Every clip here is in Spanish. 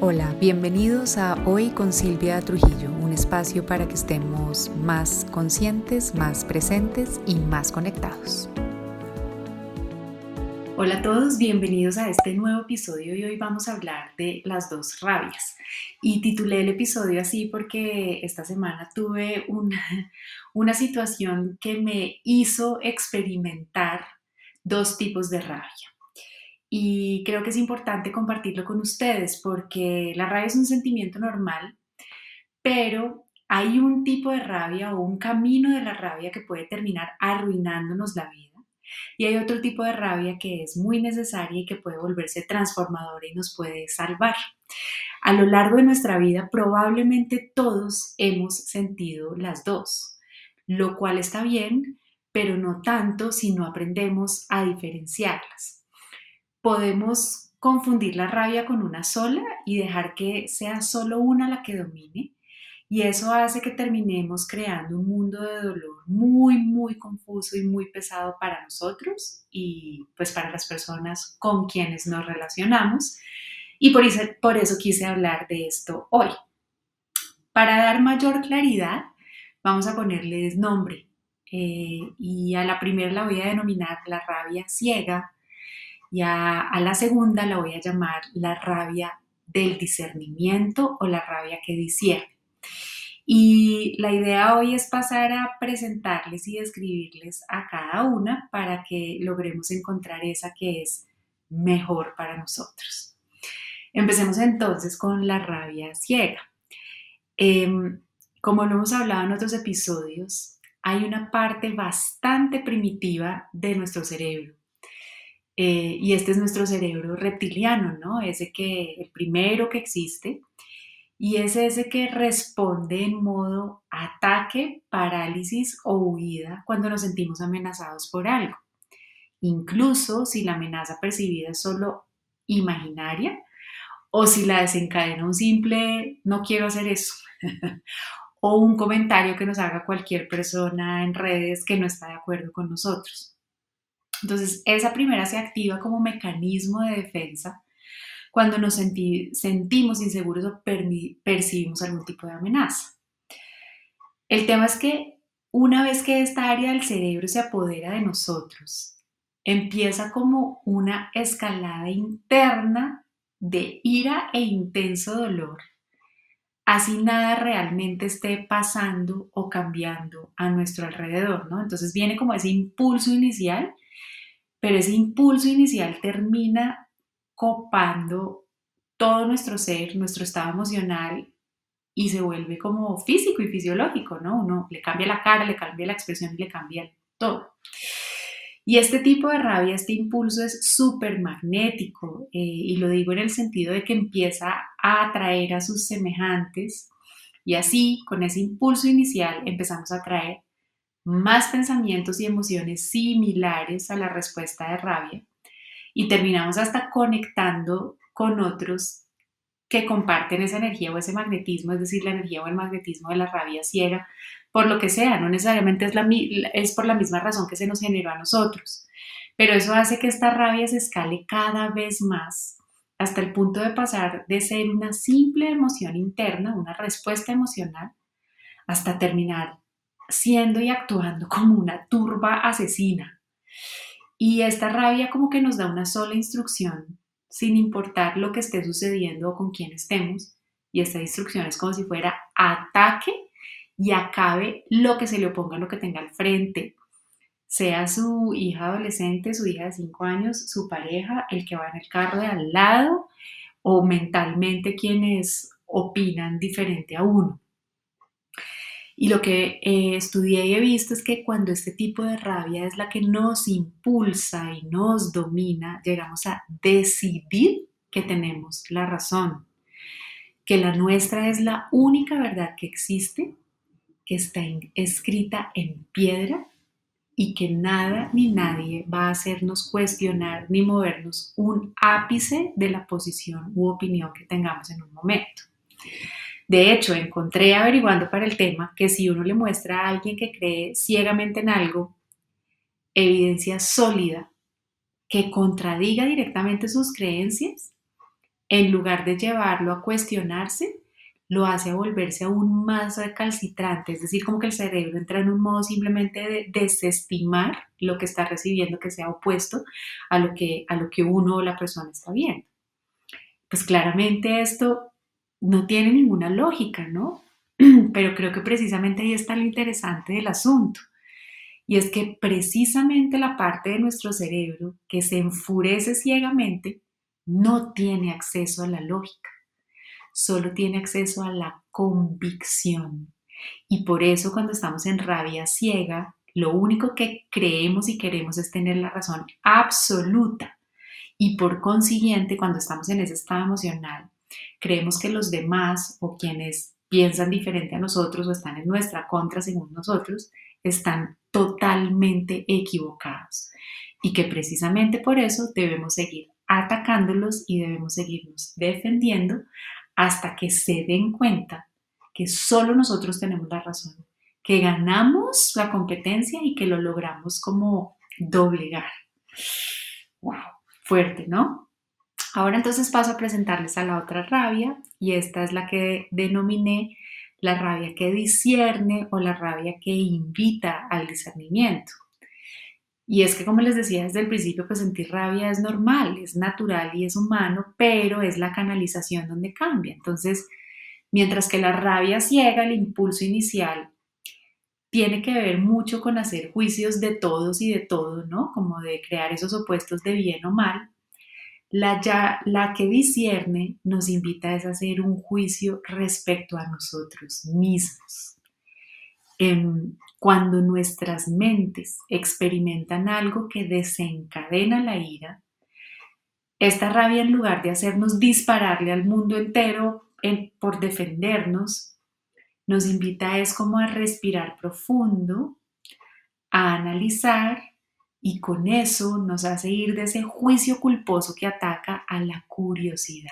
Hola, bienvenidos a Hoy con Silvia Trujillo, un espacio para que estemos más conscientes, más presentes y más conectados. Hola a todos, bienvenidos a este nuevo episodio y hoy vamos a hablar de las dos rabias. Y titulé el episodio así porque esta semana tuve una, una situación que me hizo experimentar dos tipos de rabia y creo que es importante compartirlo con ustedes porque la rabia es un sentimiento normal, pero hay un tipo de rabia o un camino de la rabia que puede terminar arruinándonos la vida. Y hay otro tipo de rabia que es muy necesaria y que puede volverse transformadora y nos puede salvar. A lo largo de nuestra vida probablemente todos hemos sentido las dos, lo cual está bien, pero no tanto si no aprendemos a diferenciarlas podemos confundir la rabia con una sola y dejar que sea solo una la que domine. Y eso hace que terminemos creando un mundo de dolor muy, muy confuso y muy pesado para nosotros y pues para las personas con quienes nos relacionamos. Y por eso, por eso quise hablar de esto hoy. Para dar mayor claridad, vamos a ponerles nombre. Eh, y a la primera la voy a denominar la rabia ciega y a, la segunda la voy a llamar la rabia del discernimiento o la rabia que discierne. Y la idea hoy es pasar a presentarles y describirles a cada una para que logremos encontrar esa que es mejor para nosotros. Empecemos entonces con la rabia ciega. Em, como lo hemos hablado en otros episodios, hay una parte bastante primitiva de nuestro cerebro eh, y este es nuestro cerebro reptiliano, ¿no? Ese que, el primero que existe, y es ese que responde en modo ataque, parálisis o huida cuando nos sentimos amenazados por algo. Incluso si la amenaza percibida es solo imaginaria o si la desencadena un simple no quiero hacer eso o un comentario que nos haga cualquier persona en redes que no está de acuerdo con nosotros. Entonces, esa primera se activa como mecanismo de defensa cuando nos sentimos inseguros o percibimos algún tipo de amenaza. El tema es que una vez que esta área del cerebro se apodera de nosotros, empieza como una escalada interna de ira e intenso dolor, así nada realmente esté pasando o cambiando a nuestro alrededor, ¿no? Entonces viene como ese impulso inicial pero ese impulso inicial termina copando todo nuestro ser, nuestro estado emocional y se vuelve como físico y fisiológico, ¿no? Uno le cambia la cara, le cambia la expresión y le cambia todo. Y este tipo de rabia, este impulso es súper magnético eh, y lo digo en el sentido de que empieza a atraer a sus semejantes y así, con ese impulso inicial, empezamos a atraer más pensamientos y emociones similares a la respuesta de rabia y terminamos hasta conectando con otros que comparten esa energía o ese magnetismo, es decir, la energía o el magnetismo de la rabia ciega, por lo que sea, no necesariamente es, la, es por la misma razón que se nos generó a nosotros, pero eso hace que esta rabia se escale cada vez más hasta el punto de pasar de ser una simple emoción interna, una respuesta emocional, hasta terminar siendo y actuando como una turba asesina. Y esta rabia como que nos da una sola instrucción, sin importar lo que esté sucediendo o con quién estemos. Y esta instrucción es como si fuera ataque y acabe lo que se le oponga, lo que tenga al frente. Sea su hija adolescente, su hija de 5 años, su pareja, el que va en el carro de al lado o mentalmente quienes opinan diferente a uno. Y lo que eh, estudié y he visto es que cuando este tipo de rabia es la que nos impulsa y nos domina, llegamos a decidir que tenemos la razón, que la nuestra es la única verdad que existe, que está escrita en piedra y que nada ni nadie va a hacernos cuestionar ni movernos un ápice de la posición u opinión que tengamos en un momento. De hecho, encontré averiguando para el tema que si uno le muestra a alguien que cree ciegamente en algo, evidencia sólida que contradiga directamente sus creencias, en lugar de llevarlo a cuestionarse, lo hace a volverse aún más recalcitrante, es decir, como que el cerebro entra en un modo simplemente de desestimar lo que está recibiendo que sea opuesto a lo que, a lo que uno o la persona está viendo. Pues claramente esto no tiene ninguna lógica, ¿no? Pero creo que precisamente ahí está lo interesante del asunto. Y es que precisamente la parte de nuestro cerebro que se enfurece ciegamente no tiene acceso a la lógica solo tiene acceso a la convicción. Y por eso cuando estamos en rabia ciega, lo único que creemos y queremos es tener la razón absoluta. Y por consiguiente, cuando estamos en ese estado emocional, creemos que los demás o quienes piensan diferente a nosotros o están en nuestra contra según nosotros, están totalmente equivocados. Y que precisamente por eso debemos seguir atacándolos y debemos seguirnos defendiendo hasta que se den cuenta que solo nosotros tenemos la razón, que ganamos la competencia y que lo logramos como doblegar. ¡Wow! Fuerte, ¿no? Ahora entonces paso a presentarles a la otra rabia y esta es la que denominé la rabia que discierne o la rabia que invita al discernimiento. Y es que, como les decía desde el principio, pues sentir rabia es normal, es natural y es humano, pero es la canalización donde cambia. Entonces, mientras que la rabia ciega, el impulso inicial, tiene que ver mucho con hacer juicios de todos y de todo, ¿no? Como de crear esos opuestos de bien o mal. La, ya, la que discierne nos invita a hacer un juicio respecto a nosotros mismos. Em, cuando nuestras mentes experimentan algo que desencadena la ira, esta rabia en lugar de hacernos dispararle al mundo entero por defendernos, nos invita es como a respirar profundo, a analizar y con eso nos hace ir de ese juicio culposo que ataca a la curiosidad.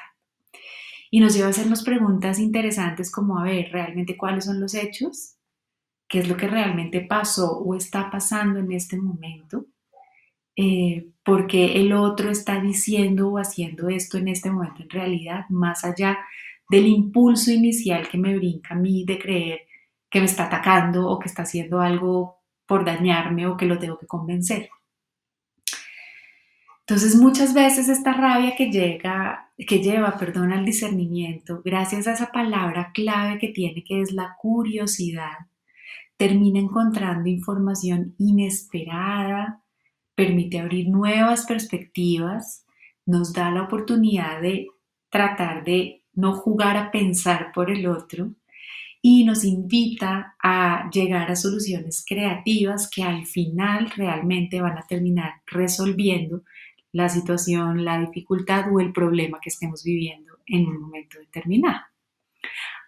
Y nos lleva a hacernos preguntas interesantes como, a ver, ¿realmente cuáles son los hechos? qué es lo que realmente pasó o está pasando en este momento, eh, porque el otro está diciendo o haciendo esto en este momento en realidad, más allá del impulso inicial que me brinca a mí de creer que me está atacando o que está haciendo algo por dañarme o que lo tengo que convencer. Entonces muchas veces esta rabia que llega, que lleva, perdón, al discernimiento, gracias a esa palabra clave que tiene que es la curiosidad, termina encontrando información inesperada, permite abrir nuevas perspectivas, nos da la oportunidad de tratar de no jugar a pensar por el otro y nos invita a llegar a soluciones creativas que al final realmente van a terminar resolviendo la situación, la dificultad o el problema que estemos viviendo en un momento determinado.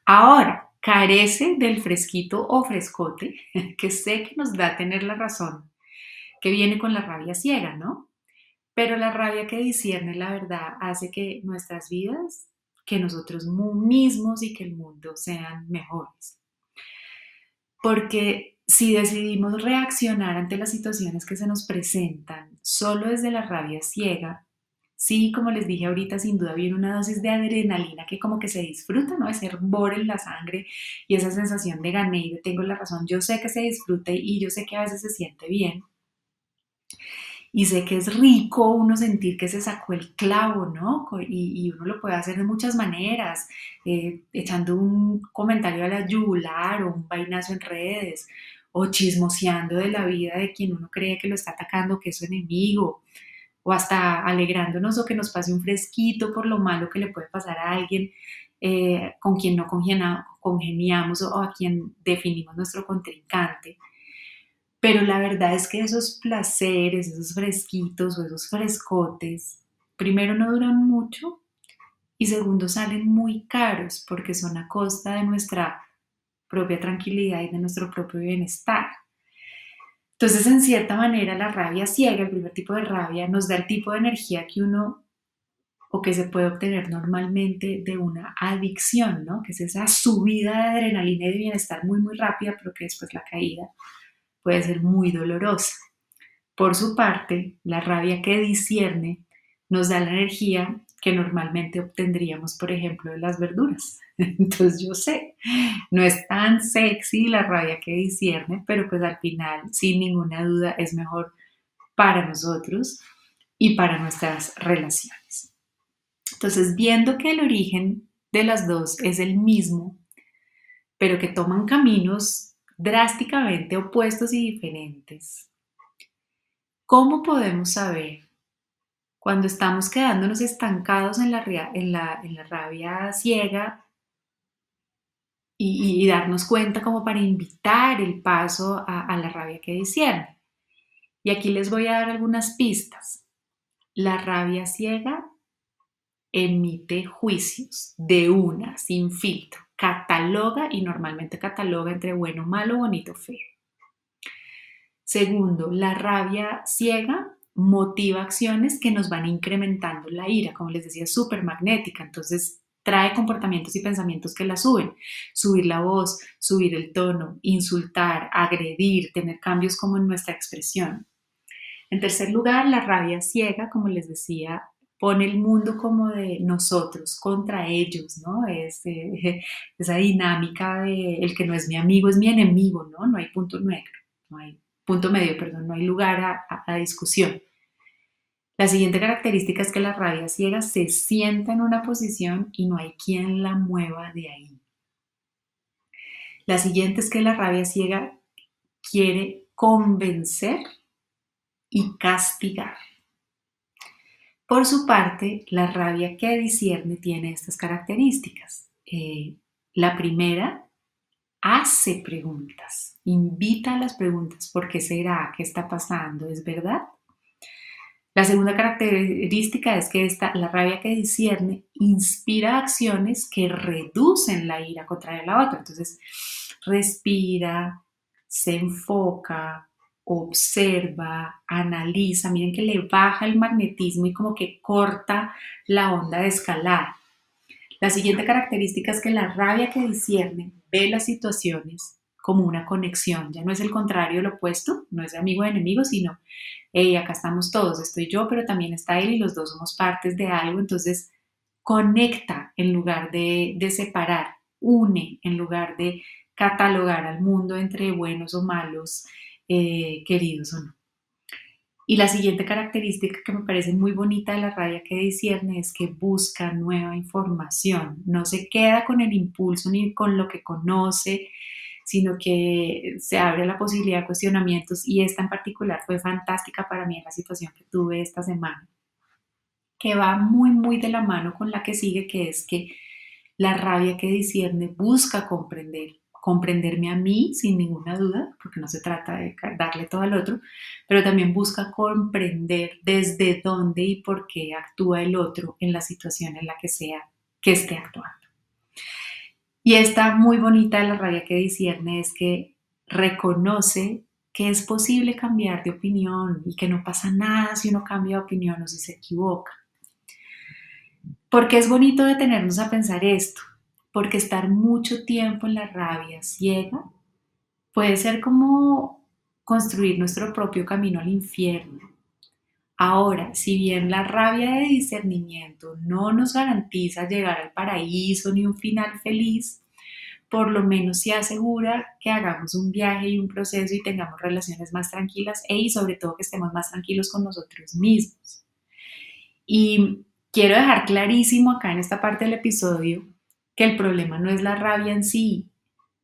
Ahora, carece del fresquito o frescote, que sé que nos da tener la razón, que viene con la rabia ciega, ¿no? Pero la rabia que discierne la verdad hace que nuestras vidas, que nosotros mismos y que el mundo sean mejores. Porque si decidimos reaccionar ante las situaciones que se nos presentan solo desde la rabia ciega, Sí, como les dije ahorita, sin duda viene una dosis de adrenalina que como que se disfruta, ¿no? Ese hervor en la sangre y esa sensación de gané y tengo la razón. Yo sé que se disfruta y yo sé que a veces se siente bien. Y sé que es rico uno sentir que se sacó el clavo, ¿no? Y, uno lo puede hacer de muchas maneras, eh, echando un comentario a la yugular o un vainazo en redes, o chismoseando de la vida de quien uno cree que lo está atacando, que es su enemigo, o hasta alegrándonos o que nos pase un fresquito por lo malo que le puede pasar a alguien eh, con quien no congeniamos o a quien definimos nuestro contrincante. Pero la verdad es que esos placeres, esos fresquitos o esos frescotes, primero no duran mucho y segundo salen muy caros porque son a costa de nuestra propia tranquilidad y de nuestro propio bienestar. Entonces, en cierta manera, la rabia ciega, el primer tipo de rabia, nos da el tipo de energía que uno o que se puede obtener normalmente de una adicción, ¿no? Que es esa subida de adrenalina y de bienestar muy, muy rápida, pero que después la caída puede ser muy dolorosa. Por su parte, la rabia que discierne nos da la energía que normalmente obtendríamos, por ejemplo, de las verduras. Entonces yo sé, no es tan sexy la rabia que discierne, pero pues al final, sin ninguna duda, es mejor para nosotros y para nuestras relaciones. Entonces, viendo que el origen de las dos es el mismo, pero que toman caminos drásticamente opuestos y diferentes, ¿cómo podemos saber cuando estamos quedándonos estancados en la, en la, en la rabia ciega y, darnos cuenta como para invitar el paso a, la rabia que discierne. Y aquí les voy a dar algunas pistas. La rabia ciega emite juicios de una, sin filtro, cataloga y normalmente cataloga entre bueno, malo, bonito, feo. Segundo, la rabia ciega motiva acciones que nos van incrementando la ira, como les decía, súper magnética. Entonces, trae comportamientos y pensamientos que la suben. Subir la voz, subir el tono, insultar, agredir, tener cambios como en nuestra expresión. En tercer lugar, la rabia ciega, como les decía, pone el mundo como de nosotros contra ellos, ¿no? Es, eh, esa dinámica de el que no es mi amigo es mi enemigo, ¿no? No hay punto negro, no hay punto medio, perdón, no hay lugar a, discusión. La siguiente característica es que la rabia ciega se sienta en una posición y no hay quien la mueva de ahí. La siguiente es que la rabia ciega quiere convencer y castigar. Por su parte, la rabia que discierne tiene estas características. Eh, la primera hace preguntas, invita a las preguntas, ¿por qué será? ¿Qué está pasando? ¿Es verdad? La segunda característica es que esta, la rabia que discierne inspira acciones que reducen la ira contra la otra. Entonces, respira, se enfoca, observa, analiza. Miren que le baja el magnetismo y como que corta la onda de escalar. La siguiente característica es que la rabia que discierne ve las situaciones como una conexión, ya no es el contrario, lo opuesto, no es amigo de enemigo, sino, hey, acá estamos todos, estoy yo, pero también está él y los dos somos partes de algo, entonces conecta en lugar de, separar, une en lugar de catalogar al mundo entre buenos o malos, eh, queridos o no. Y la siguiente característica que me parece muy bonita de la rabia que discierne es que busca nueva información, no se queda con el impulso ni con lo que conoce, sino que se abre la posibilidad de cuestionamientos y esta en particular fue fantástica para mí en la situación que tuve esta semana, que va muy, muy de la mano con la que sigue, que es que la rabia que discierne busca comprender, comprenderme a mí sin ninguna duda, porque no se trata de darle todo al otro, pero también busca comprender desde dónde y por qué actúa el otro en la situación en la que sea que esté actuando. Y esta muy bonita de la rabia que discierne es que reconoce que es posible cambiar de opinión y que no pasa nada si uno cambia de opinión o si se equivoca. Porque es bonito detenernos a pensar esto porque estar mucho tiempo en la rabia ciega puede ser como construir nuestro propio camino al infierno. Ahora, si bien la rabia de discernimiento no nos garantiza llegar al paraíso ni un final feliz, por lo menos se asegura que hagamos un viaje y un proceso y tengamos relaciones más tranquilas e y sobre todo que estemos más tranquilos con nosotros mismos. Y quiero dejar clarísimo acá en esta parte del episodio que el problema no es la rabia en sí.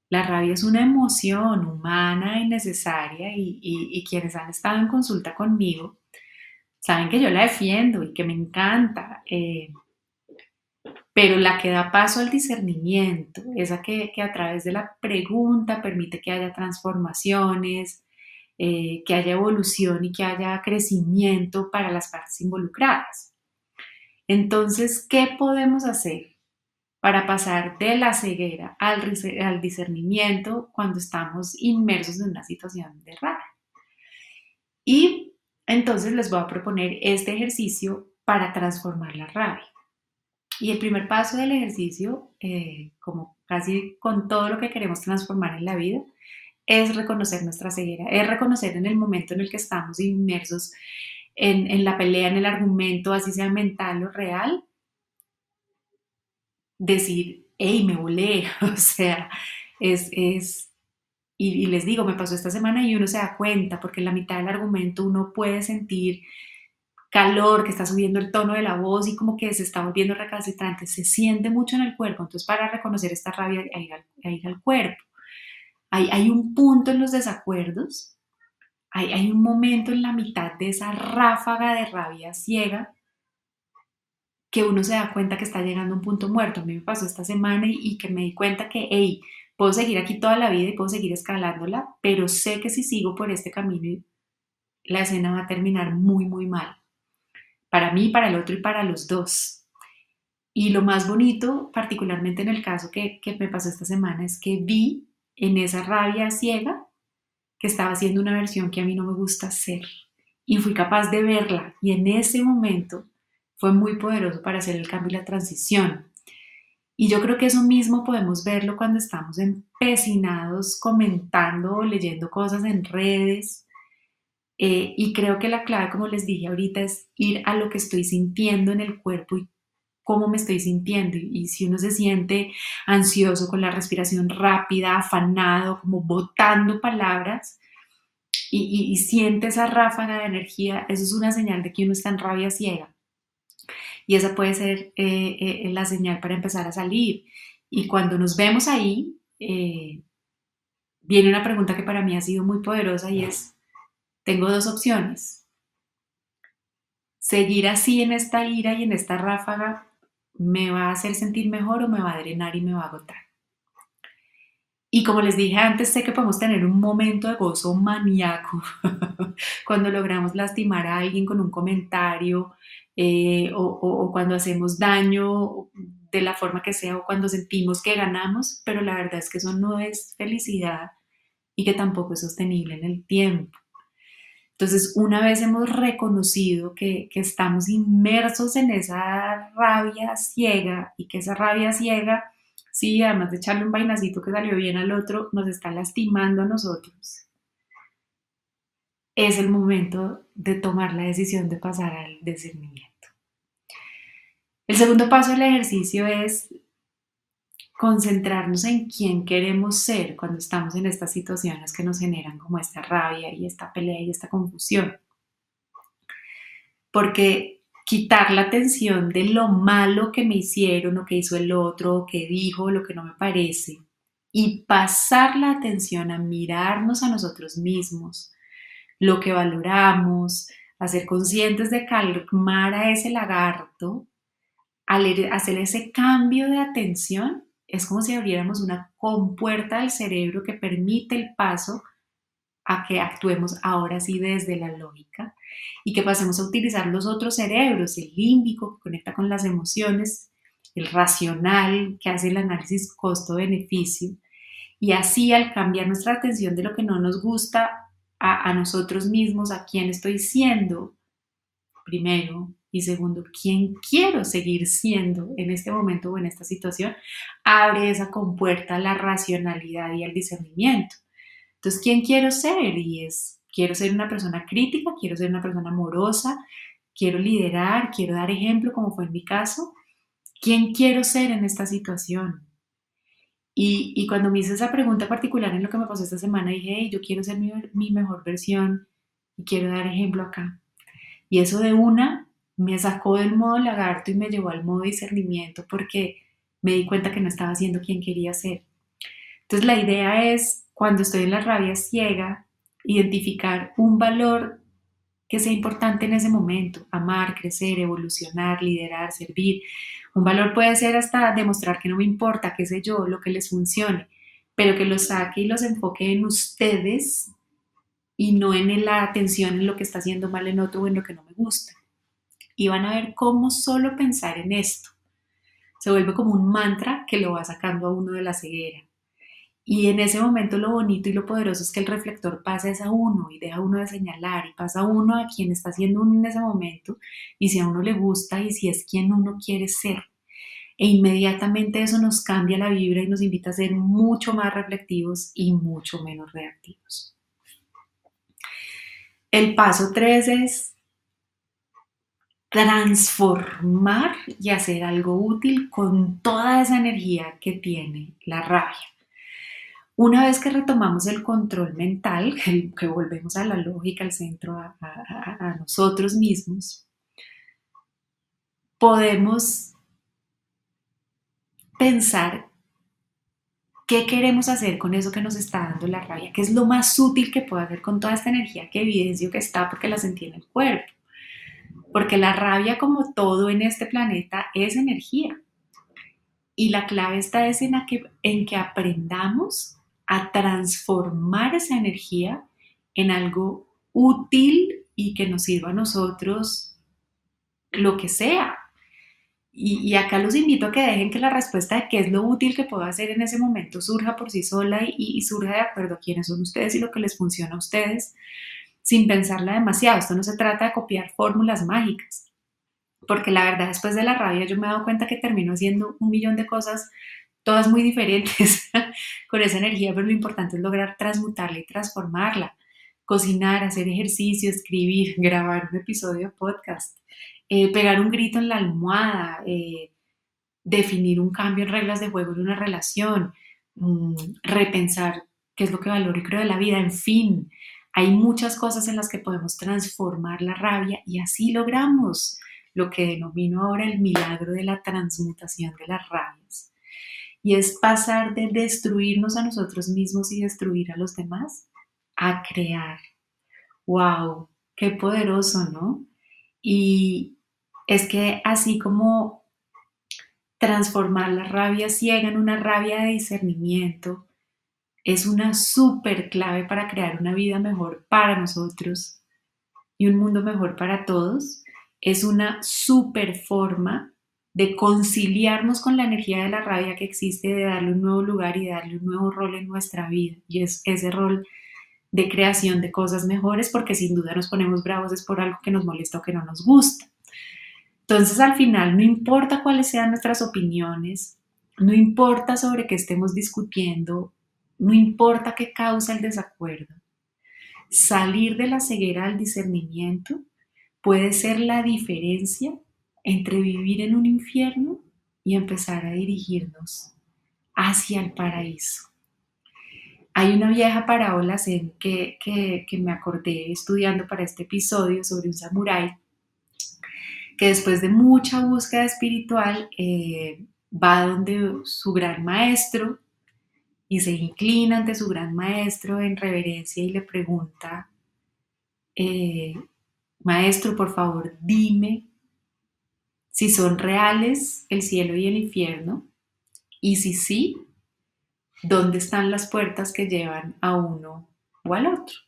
La rabia es una emoción humana y necesaria y, quienes han estado en consulta conmigo saben que yo la defiendo y que me encanta. Eh, pero la que da paso al discernimiento, esa que, a través de la pregunta permite que haya transformaciones, eh, que haya evolución y que haya crecimiento para las partes involucradas. Entonces, ¿qué podemos hacer? Para pasar de la ceguera al, discernimiento cuando estamos inmersos en una situación de rabia. Y entonces les voy a proponer este ejercicio para transformar la rabia. Y el primer paso del ejercicio, eh, como casi con todo lo que queremos transformar en la vida, es reconocer nuestra ceguera, es reconocer en el momento en el que estamos inmersos en, en la pelea, en el argumento, así sea mental o real, decir, hey, me volé, o sea, es, es y, les digo, me pasó esta semana y uno se da cuenta, porque en la mitad del argumento uno puede sentir calor, que está subiendo el tono de la voz y como que se está volviendo recalcitrante, se siente mucho en el cuerpo. Entonces, para reconocer esta rabia, hay que ir al, cuerpo. Hay, hay, un punto en los desacuerdos, hay, hay un momento en la mitad de esa ráfaga de rabia ciega que uno se da cuenta que está llegando a un punto muerto. A mí me pasó esta semana y, que me di cuenta que, hey, puedo seguir aquí toda la vida y puedo seguir escalándola, pero sé que si sigo por este camino, la escena va a terminar muy, muy mal para mí, para el otro y para los dos. Y lo más bonito, particularmente en el caso que, me pasó esta semana, es que vi en esa rabia ciega que estaba haciendo una versión que a mí no me gusta hacer. Y fui capaz de verla. Y en ese momento fue muy poderoso para hacer el cambio y la transición. Y yo creo que eso mismo podemos verlo cuando estamos empecinados comentando o leyendo cosas en redes eh, y creo que la clave, como les dije ahorita, es ir a lo que estoy sintiendo en el cuerpo y cómo me estoy sintiendo. Y, si uno se siente ansioso con la respiración rápida, afanado, como botando palabras, y, siente esa ráfaga de energía, eso es una señal de que uno está en rabia ciega. Y esa puede ser eh, eh, la señal para empezar a salir. Y cuando nos vemos ahí, viene una pregunta que para mí ha sido muy poderosa y es, tengo dos opciones. Seguir así en esta ira y en esta ráfaga me va a hacer sentir mejor o me va a drenar y me va a agotar. Y como les dije antes, sé que podemos tener un momento de gozo maníaco cuando logramos lastimar a alguien con un comentario eh, o, o cuando hacemos daño de la forma que sea o cuando sentimos que ganamos, pero la verdad es que eso no es felicidad y que tampoco es sostenible en el tiempo. Entonces, una vez hemos reconocido que, estamos inmersos en esa rabia ciega y que esa rabia ciega, sí, además de echarle un vainacito que salió bien al otro, nos está lastimando a nosotros, es el momento de tomar la decisión de pasar al discernimiento. El segundo paso del ejercicio es concentrarnos en quién queremos ser cuando estamos en estas situaciones que nos generan como esta rabia y esta pelea y esta confusión. Porque quitar la atención de lo malo que me hicieron o que hizo el otro o que dijo lo que no me parece y pasar la atención a mirarnos a nosotros mismos, lo que valoramos, a ser conscientes de calmar a ese lagarto, al hacer ese cambio de atención, es como si abriéramos una compuerta del cerebro que permite el paso a que actuemos ahora sí desde la lógica y que pasemos a utilizar los otros cerebros, el límbico que conecta con las emociones, el racional que hace el análisis costo-beneficio y así al cambiar nuestra atención de lo que no nos gusta a, nosotros mismos, a quién estoy siendo, primero, y segundo, quién quiero seguir siendo en este momento o en esta situación, abre esa compuerta a la racionalidad y al discernimiento. Entonces, ¿quién quiero ser? Y es, quiero ser una persona crítica, quiero ser una persona amorosa, quiero liderar, quiero dar ejemplo, como fue en mi caso. ¿Quién quiero ser en esta situación? Y, y cuando me hice esa pregunta particular en lo que me pasó esta semana, dije, hey, yo quiero ser mi, mi mejor versión y quiero dar ejemplo acá. Y eso de una me sacó del modo lagarto y me llevó al modo discernimiento porque me di cuenta que no estaba siendo quien quería ser. Entonces la idea es, cuando estoy en la rabia ciega, identificar un valor que sea importante en ese momento, amar, crecer, evolucionar, liderar, servir. Un valor puede ser hasta demostrar que no me importa, qué sé yo, lo que les funcione, pero que los saque y los enfoque en ustedes y no en la atención en lo que está haciendo mal en otro o en lo que no me gusta y van a ver cómo solo pensar en esto se vuelve como un mantra que lo va sacando a uno de la ceguera. Y en ese momento lo bonito y lo poderoso es que el reflector pasa a uno y deja uno de señalar y pasa uno a quien está haciendo uno en ese momento y si a uno le gusta y si es quien uno quiere ser. E inmediatamente eso nos cambia la vibra y nos invita a ser mucho más reflectivos y mucho menos reactivos. El paso 3 es transformar y hacer algo útil con toda esa energía que tiene la rabia. Una vez que retomamos el control mental, que, volvemos a la lógica, al centro, a nosotros mismos, podemos pensar qué queremos hacer con eso que nos está dando la rabia, qué es lo más útil que puedo hacer con toda esta energía que evidencio que está porque la sentí en el cuerpo. Porque la rabia, como todo en este planeta, es energía. Y la clave está es en, que, en que aprendamos a transformar esa energía en algo útil y que nos sirva a nosotros lo que sea, y, acá los invito a que dejen que la respuesta de qué es lo útil que puedo hacer en ese momento surja por sí sola y, surja de acuerdo a quiénes son ustedes y lo que les funciona a ustedes, sin pensarla demasiado. Esto no se trata de copiar fórmulas mágicas, porque la verdad después de la rabia yo me he dado cuenta que termino haciendo un millón de cosas, todas muy diferentes con esa energía, pero lo importante es lograr transmutarla y transformarla. Cocinar, hacer ejercicio, escribir, grabar un episodio de podcast, eh, pegar un grito en la almohada, eh, definir un cambio en reglas de juego en una relación, mm, repensar qué es lo que valoro y creo de la vida, en fin, hay muchas cosas en las que podemos transformar la rabia y así logramos lo que denomino ahora el milagro de la transmutación de las rabias. Y es pasar de destruirnos a nosotros mismos y destruir a los demás a crear. ¡Wow! ¡Qué poderoso, ¿no? Y, es que así como transformar la rabia ciega en una rabia de discernimiento es una súper clave para crear una vida mejor para nosotros y un mundo mejor para todos, es una súper forma de conciliarnos con la energía de la rabia que existe, de darle un nuevo lugar y darle un nuevo rol en nuestra vida. Y es ese rol de creación de cosas mejores, porque sin duda nos ponemos bravos es por algo que nos molesta o que no nos gusta. Entonces, al final, no importa cuáles sean nuestras opiniones, no importa sobre qué estemos discutiendo, no importa qué causa el desacuerdo, salir de la ceguera al discernimiento puede ser la diferencia entre vivir en un infierno y empezar a dirigirnos hacia el paraíso. Hay una vieja parábola que, que, que me acordé estudiando para este episodio sobre un samurái que después de mucha búsqueda espiritual eh, va donde su gran maestro y se inclina ante su gran maestro en reverencia y le pregunta, eh, maestro, por favor, dime si son reales el cielo y el infierno y si sí, ¿dónde están las puertas que llevan a uno o al otro?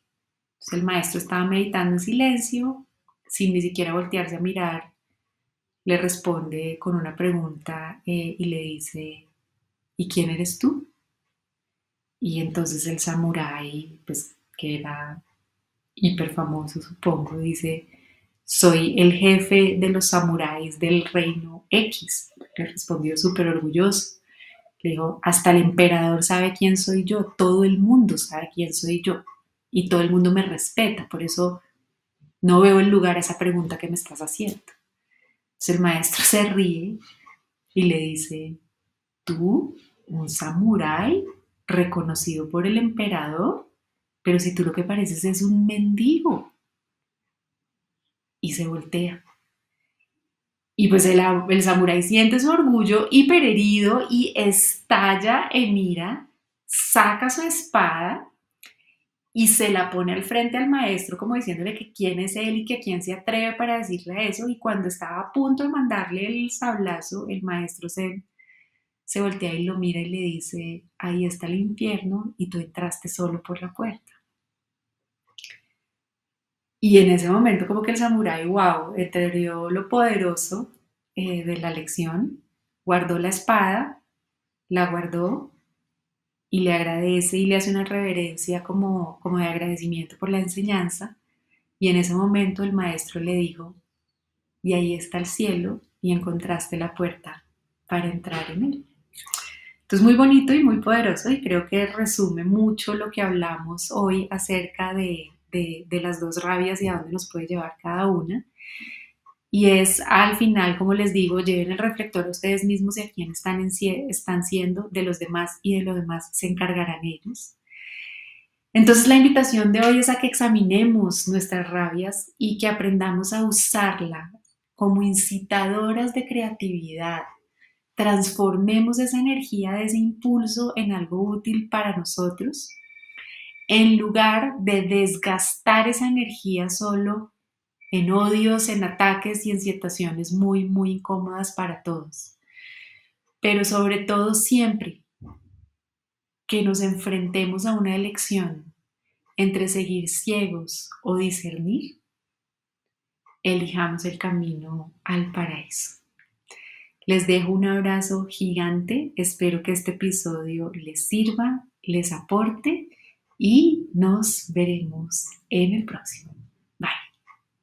Entonces el maestro estaba meditando en silencio, sin ni siquiera voltearse a mirar le responde con una pregunta eh, y le dice, ¿y quién eres tú? Y entonces el samurái, pues que era hiper famoso supongo, dice, soy el jefe de los samuráis del reino X. Le respondió súper orgulloso. Le dijo, hasta el emperador sabe quién soy yo, todo el mundo sabe quién soy yo y todo el mundo me respeta, por eso no veo el lugar a esa pregunta que me estás haciendo el maestro se ríe y le dice, tú, un samurái reconocido por el emperador, pero si tú lo que pareces es un mendigo. Y se voltea. Y pues el, samurái siente su orgullo hiperherido y estalla en ira, saca su espada y se la pone al frente al maestro como diciéndole que quién es él y que quién se atreve para decirle eso y cuando estaba a punto de mandarle el sablazo, el maestro se, se voltea y lo mira y le dice, ahí está el infierno y tú entraste solo por la puerta. Y en ese momento como que el samurái, wow, entendió lo poderoso eh, de la lección, guardó la espada, la guardó y le agradece y le hace una reverencia como, como de agradecimiento por la enseñanza. Y en ese momento el maestro le dijo, y ahí está el cielo y encontraste la puerta para entrar en él. Entonces muy bonito y muy poderoso y creo que resume mucho lo que hablamos hoy acerca de, de, las dos rabias y a dónde nos puede llevar cada una. y es al final, como les digo, lleven el reflector a ustedes mismos y a quienes están, están siendo, de los demás y de lo demás se encargarán ellos. Entonces la invitación de hoy es a que examinemos nuestras rabias y que aprendamos a usarla como incitadoras de creatividad. Transformemos esa energía ese impulso en algo útil para nosotros, en lugar de desgastar esa energía solo en odios, en ataques y en situaciones muy, muy incómodas para todos. Pero sobre todo siempre que nos enfrentemos a una elección entre seguir ciegos o discernir, elijamos el camino al paraíso. Les dejo un abrazo gigante, espero que este episodio les sirva, les aporte y nos veremos en el próximo.